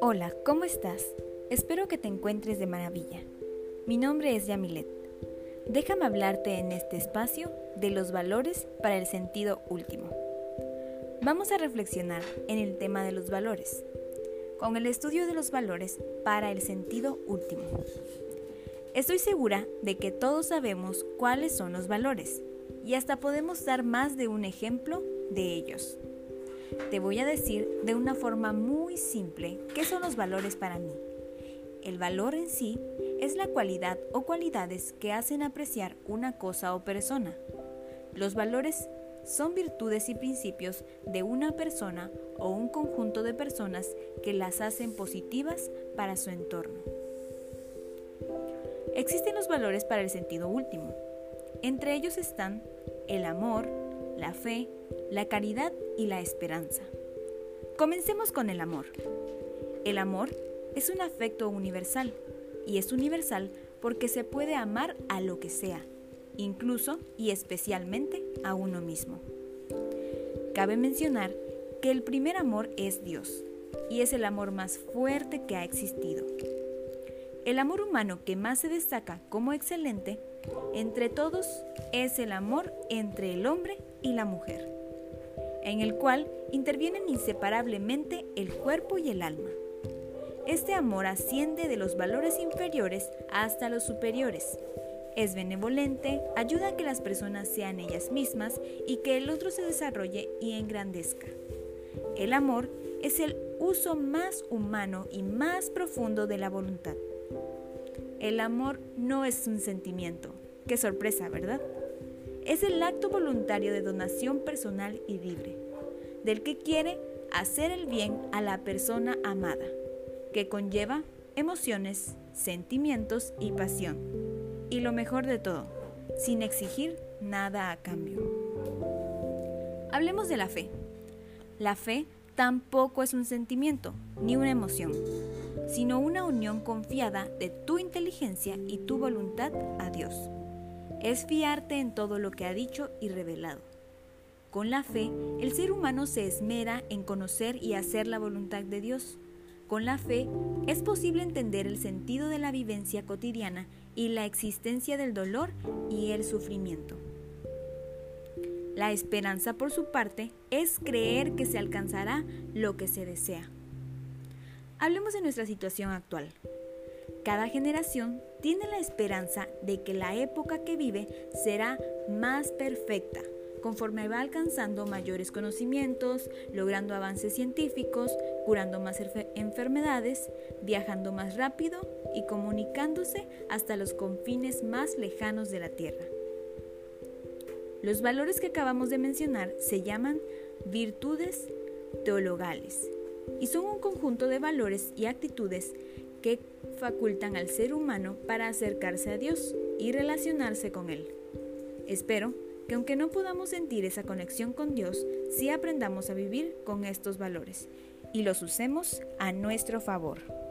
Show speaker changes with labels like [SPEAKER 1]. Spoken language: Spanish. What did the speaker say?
[SPEAKER 1] Hola, ¿cómo estás? Espero que te encuentres de maravilla. Mi nombre es Yamilet. Déjame hablarte en este espacio de los valores para el sentido último. Vamos a reflexionar en el tema de los valores, con el estudio de los valores para el sentido último. Estoy segura de que todos sabemos cuáles son los valores y hasta podemos dar más de un ejemplo de ellos. Te voy a decir de una forma muy simple qué son los valores para mí. El valor en sí es la cualidad o cualidades que hacen apreciar una cosa o persona. Los valores son virtudes y principios de una persona o un conjunto de personas que las hacen positivas para su entorno. Existen los valores para el sentido último. Entre ellos están el amor, la fe, la caridad y la esperanza. Comencemos con el amor. El amor es un afecto universal y es universal porque se puede amar a lo que sea, incluso y especialmente a uno mismo. Cabe mencionar que el primer amor es Dios y es el amor más fuerte que ha existido. El amor humano que más se destaca como excelente entre todos es el amor entre el hombre y la mujer, en el cual intervienen inseparablemente el cuerpo y el alma. Este amor asciende de los valores inferiores hasta los superiores. Es benevolente, ayuda a que las personas sean ellas mismas y que el otro se desarrolle y engrandezca. El amor es el uso más humano y más profundo de la voluntad. El amor no es un sentimiento. Qué sorpresa, ¿verdad? Es el acto voluntario de donación personal y libre, del que quiere hacer el bien a la persona amada, que conlleva emociones, sentimientos y pasión. Y lo mejor de todo, sin exigir nada a cambio. Hablemos de la fe. La fe tampoco es un sentimiento ni una emoción, sino una unión confiada de tu inteligencia y tu voluntad a Dios. Es fiarte en todo lo que ha dicho y revelado. Con la fe, el ser humano se esmera en conocer y hacer la voluntad de Dios. Con la fe es posible entender el sentido de la vivencia cotidiana y la existencia del dolor y el sufrimiento. La esperanza, por su parte, es creer que se alcanzará lo que se desea. Hablemos de nuestra situación actual. Cada generación tiene la esperanza de que la época que vive será más perfecta, conforme va alcanzando mayores conocimientos, logrando avances científicos, curando más enfermedades, viajando más rápido y comunicándose hasta los confines más lejanos de la Tierra. Los valores que acabamos de mencionar se llaman virtudes teologales y son un conjunto de valores y actitudes que facultan al ser humano para acercarse a Dios y relacionarse con Él. Espero que aunque no podamos sentir esa conexión con Dios, sí aprendamos a vivir con estos valores y los usemos a nuestro favor.